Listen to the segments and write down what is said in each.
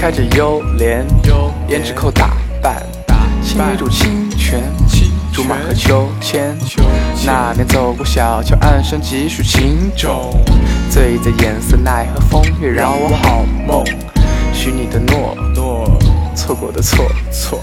开着幽莲，胭脂扣打扮，青梅煮清泉，竹马和秋千。那年走过小桥，暗生几许情种，醉在颜色奈何风月，让我好梦。许你的诺，错过的错错。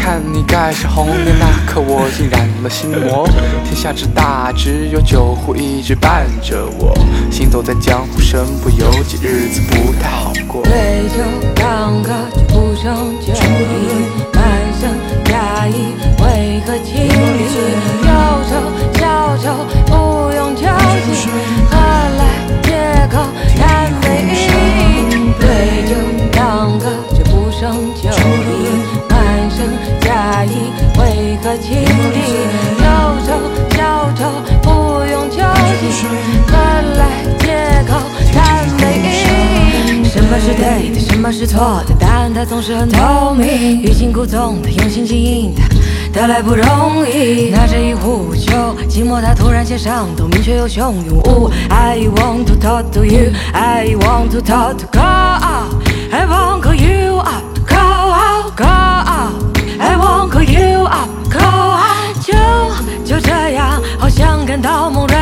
看你盖上红帘那刻，我竟染了心魔。天下之大，只有酒壶一直伴着我。行走在江湖，身不由己，日子不太好过。对酒当歌，不胜酒是错的？答案它总是很透明。欲擒故纵的，用心经营的，得来不容易。拿着一壶酒，寂寞它突然间上头，明确又汹涌。I want to talk to you, I want to talk to God, I want to call you up, call out, call out, I want to call you up, call out。就就这样，好像感到梦 river，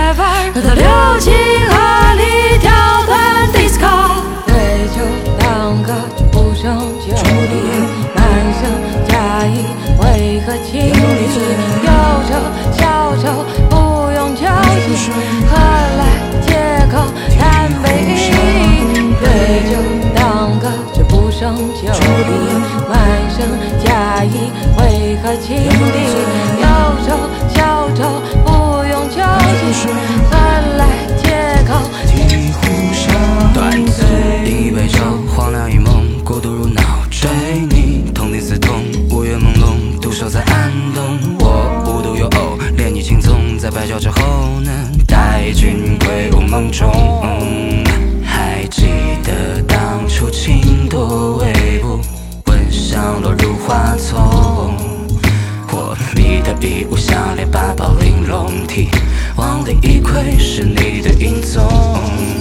假意，为何情敌？忧愁消愁，不用酒精，何来借口谈回忆？对酒当歌，却不胜酒力，满身假意，为何情理？君归我梦中。还记得当初情窦未卜，闻香落入花丛。我你的衣物项链八宝玲珑体，往里一窥是你的影踪。